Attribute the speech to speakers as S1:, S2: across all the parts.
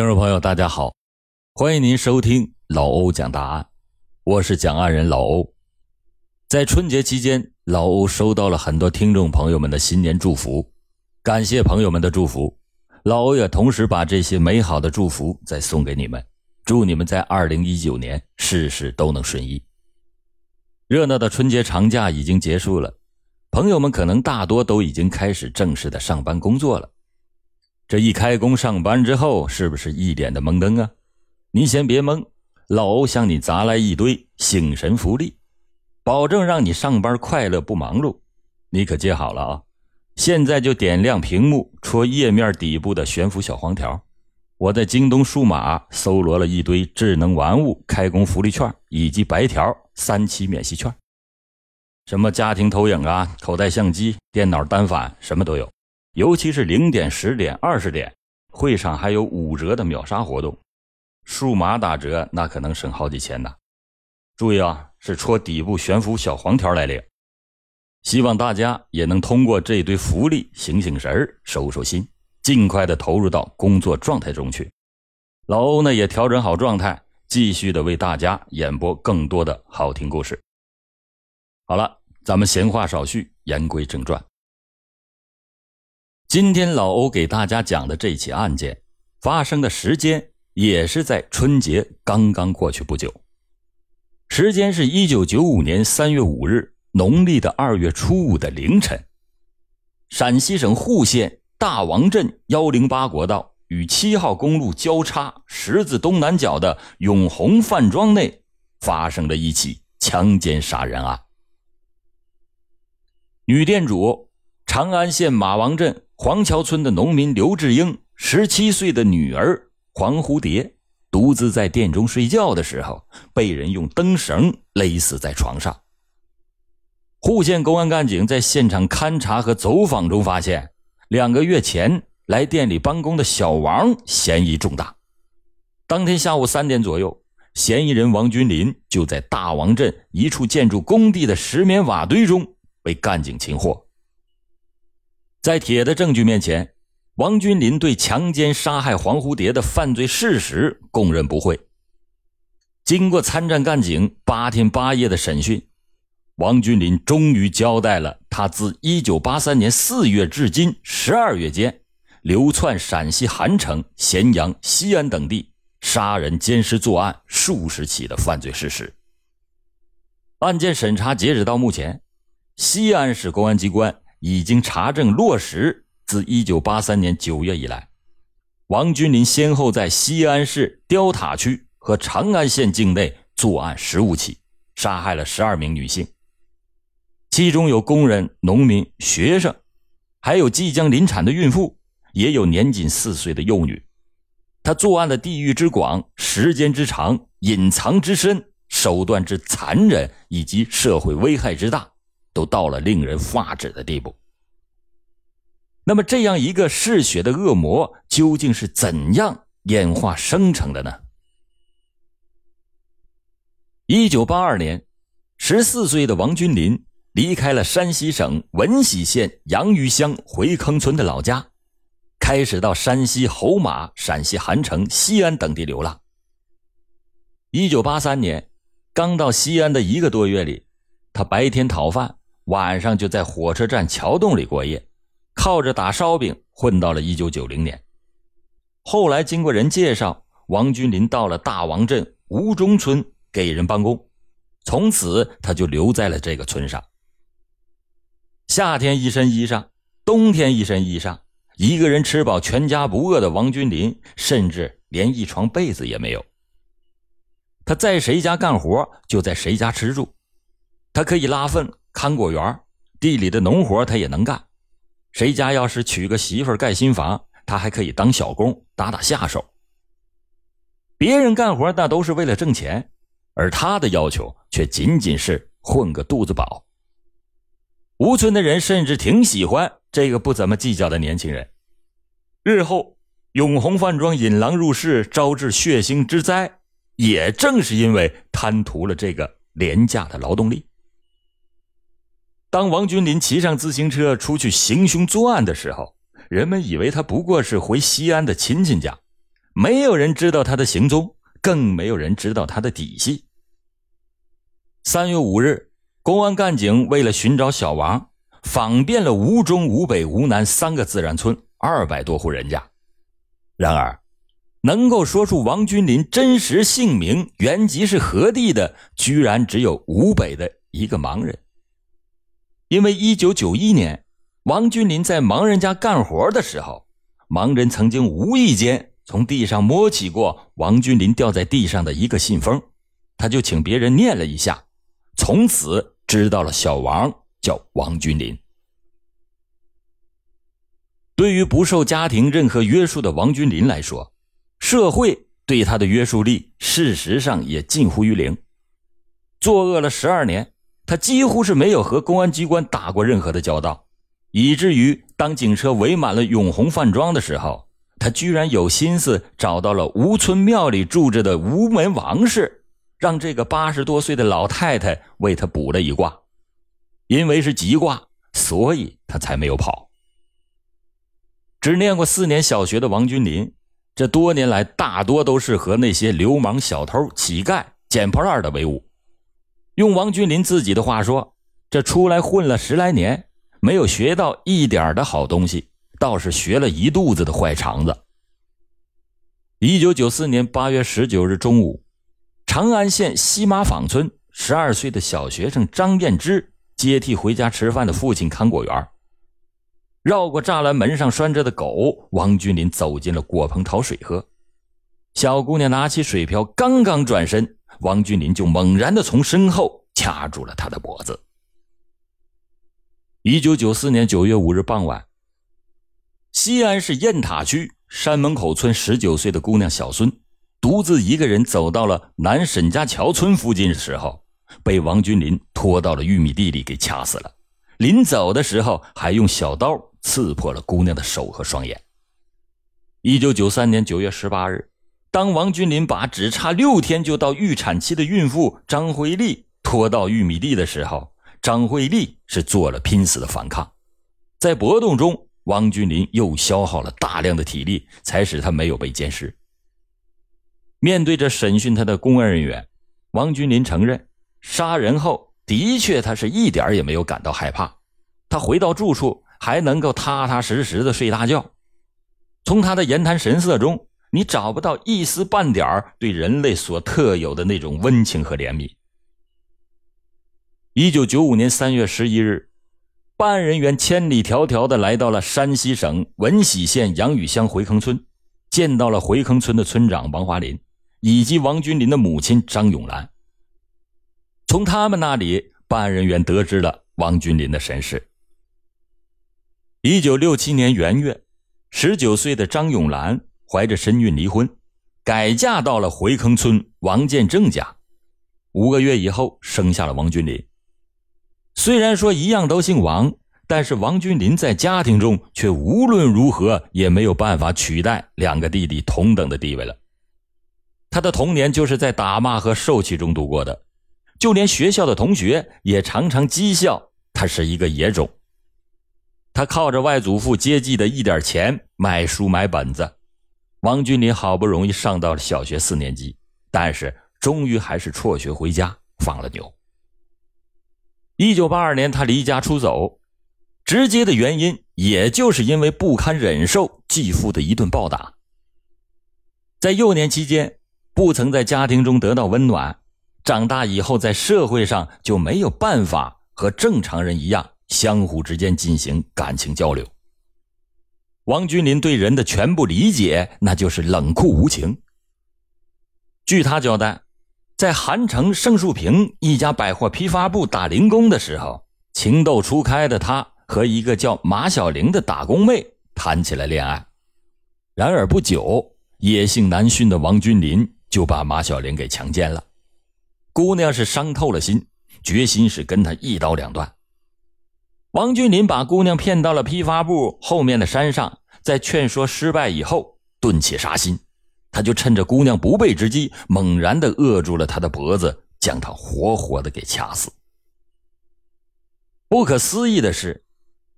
S1: 听众朋友，大家好，欢迎您收听老欧讲大案，我是讲案人老欧。在春节期间，老欧收到了很多听众朋友们的新年祝福，感谢朋友们的祝福，老欧也同时把这些美好的祝福再送给你们，祝你们在二零一九年事事都能顺意。热闹的春节长假已经结束了，朋友们可能大多都已经开始正式的上班工作了。这一开工上班之后，是不是一脸的懵登啊？你先别懵，老欧向你砸来一堆醒神福利，保证让你上班快乐不忙碌。你可接好了啊！现在就点亮屏幕，戳页面底部的悬浮小黄条。我在京东数码搜罗了一堆智能玩物开工福利券以及白条三期免息券，什么家庭投影啊、口袋相机、电脑单反，什么都有。尤其是零点、十点、二十点，会场还有五折的秒杀活动，数码打折那可能省好几千呢。注意啊，是戳底部悬浮小黄条来领。希望大家也能通过这堆福利醒醒神儿、收收心，尽快的投入到工作状态中去。老欧呢也调整好状态，继续的为大家演播更多的好听故事。好了，咱们闲话少叙，言归正传。今天老欧给大家讲的这起案件，发生的时间也是在春节刚刚过去不久。时间是一九九五年三月五日，农历的二月初五的凌晨，陕西省户县大王镇幺零八国道与七号公路交叉十字东南角的永红饭庄内，发生了一起强奸杀人案。女店主，长安县马王镇。黄桥村的农民刘志英十七岁的女儿黄蝴蝶独自在店中睡觉的时候，被人用灯绳勒死在床上。户县公安干警在现场勘查和走访中发现，两个月前来店里帮工的小王嫌疑重大。当天下午三点左右，嫌疑人王军林就在大王镇一处建筑工地的石棉瓦堆中被干警擒获。在铁的证据面前，王军林对强奸杀害黄蝴蝶的犯罪事实供认不讳。经过参战干警八天八夜的审讯，王军林终于交代了他自1983年4月至今12月间，流窜陕西韩城、咸阳、西安等地，杀人奸尸作案数十起的犯罪事实。案件审查截止到目前，西安市公安机关。已经查证落实，自一九八三年九月以来，王军林先后在西安市雕塔区和长安县境内作案十五起，杀害了十二名女性，其中有工人、农民、学生，还有即将临产的孕妇，也有年仅四岁的幼女。他作案的地域之广、时间之长、隐藏之深、手段之残忍以及社会危害之大。都到了令人发指的地步。那么，这样一个嗜血的恶魔究竟是怎样演化生成的呢？一九八二年，十四岁的王君林离开了山西省闻喜县阳鱼乡回坑村的老家，开始到山西侯马、陕西韩城、西安等地流浪。一九八三年，刚到西安的一个多月里，他白天讨饭。晚上就在火车站桥洞里过夜，靠着打烧饼混到了一九九零年。后来经过人介绍，王君林到了大王镇吴中村给人帮工，从此他就留在了这个村上。夏天一身衣裳，冬天一身衣裳，一个人吃饱全家不饿的王君林，甚至连一床被子也没有。他在谁家干活，就在谁家吃住，他可以拉粪。看果园，地里的农活他也能干。谁家要是娶个媳妇盖新房，他还可以当小工打打下手。别人干活那都是为了挣钱，而他的要求却仅仅是混个肚子饱。吴村的人甚至挺喜欢这个不怎么计较的年轻人。日后永红饭庄引狼入室，招致血腥之灾，也正是因为贪图了这个廉价的劳动力。当王君林骑上自行车出去行凶作案的时候，人们以为他不过是回西安的亲戚家，没有人知道他的行踪，更没有人知道他的底细。三月五日，公安干警为了寻找小王，访遍了吴中、吴北、吴南三个自然村二百多户人家。然而，能够说出王君林真实姓名、原籍是何地的，居然只有吴北的一个盲人。因为一九九一年，王君林在盲人家干活的时候，盲人曾经无意间从地上摸起过王君林掉在地上的一个信封，他就请别人念了一下。从此知道了小王叫王君林。对于不受家庭任何约束的王君林来说，社会对他的约束力事实上也近乎于零。作恶了十二年，他几乎是没有和公安机关打过任何的交道，以至于当警车围满了永红饭庄的时候，他居然有心思找到了吴村庙里住着的吴门王氏。让这个八十多岁的老太太为他卜了一卦，因为是吉卦，所以他才没有跑。只念过四年小学的王君林，这多年来大多都是和那些流氓、小偷、乞丐、捡破烂的为伍。用王君林自己的话说，这出来混了十来年，没有学到一点的好东西，倒是学了一肚子的坏肠子。一九九四年八月十九日中午。长安县西马坊村十二岁的小学生张艳芝接替回家吃饭的父亲看果园，绕过栅栏门上拴着的狗，王君林走进了果棚讨水喝。小姑娘拿起水瓢，刚刚转身，王君林就猛然的从身后掐住了他的脖子。一九九四年九月五日傍晚，西安市雁塔区山门口村十九岁的姑娘小孙。独自一个人走到了南沈家桥村附近的时候，被王君林拖到了玉米地里给掐死了。临走的时候，还用小刀刺破了姑娘的手和双眼。一九九三年九月十八日，当王君林把只差六天就到预产期的孕妇张慧丽拖到玉米地的时候，张慧丽是做了拼死的反抗。在搏斗中，王君林又消耗了大量的体力，才使他没有被奸尸。面对着审讯他的公安人员，王君林承认杀人后的确他是一点也没有感到害怕，他回到住处还能够踏踏实实的睡大觉。从他的言谈神色中，你找不到一丝半点儿对人类所特有的那种温情和怜悯。一九九五年三月十一日，办案人员千里迢迢的来到了山西省闻喜县杨雨乡回坑村，见到了回坑村的村长王华林。以及王君林的母亲张永兰。从他们那里，办案人员得知了王君林的身世。一九六七年元月，十九岁的张永兰怀着身孕离婚，改嫁到了回坑村王建正家。五个月以后，生下了王君林。虽然说一样都姓王，但是王君林在家庭中却无论如何也没有办法取代两个弟弟同等的地位了。他的童年就是在打骂和受气中度过的，就连学校的同学也常常讥笑他是一个野种。他靠着外祖父接济的一点钱买书买本子。王君林好不容易上到了小学四年级，但是终于还是辍学回家放了牛。一九八二年，他离家出走，直接的原因也就是因为不堪忍受继父的一顿暴打。在幼年期间。不曾在家庭中得到温暖，长大以后在社会上就没有办法和正常人一样相互之间进行感情交流。王君林对人的全部理解，那就是冷酷无情。据他交代，在韩城盛树坪一家百货批发部打零工的时候，情窦初开的他和一个叫马小玲的打工妹谈起了恋爱。然而不久，野性难驯的王君林。就把马小玲给强奸了，姑娘是伤透了心，决心是跟他一刀两断。王君林把姑娘骗到了批发部后面的山上，在劝说失败以后，顿起杀心，他就趁着姑娘不备之机，猛然的扼住了她的脖子，将她活活的给掐死。不可思议的是，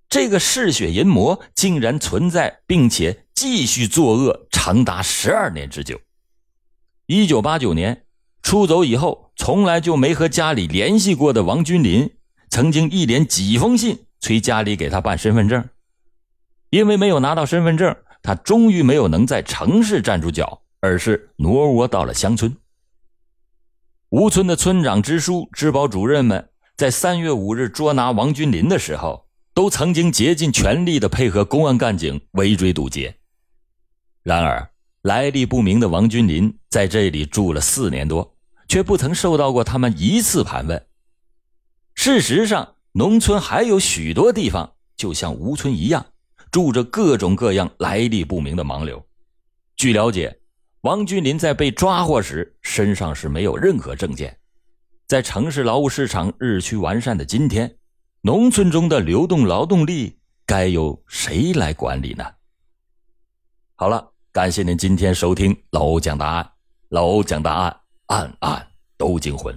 S1: 这个嗜血淫魔竟然存在，并且继续作恶，长达十二年之久。一九八九年出走以后，从来就没和家里联系过的王君林，曾经一连几封信催家里给他办身份证，因为没有拿到身份证，他终于没有能在城市站住脚，而是挪窝到了乡村。吴村的村长、支书、治保主任们在三月五日捉拿王君林的时候，都曾经竭尽全力的配合公安干警围追堵截。然而，来历不明的王君林在这里住了四年多，却不曾受到过他们一次盘问。事实上，农村还有许多地方，就像吴村一样，住着各种各样来历不明的盲流。据了解。王君林在被抓获时，身上是没有任何证件。在城市劳务市场日趋完善的今天，农村中的流动劳动力该由谁来管理呢？好了，感谢您今天收听老欧讲答案，老欧讲答案，案案都惊魂。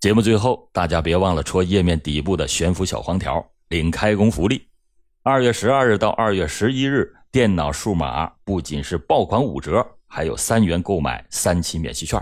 S1: 节目最后，大家别忘了戳页面底部的悬浮小黄条，领开工福利。二月十二日到二月十一日，电脑数码不仅是爆款五折。还有三元购买三期免息券。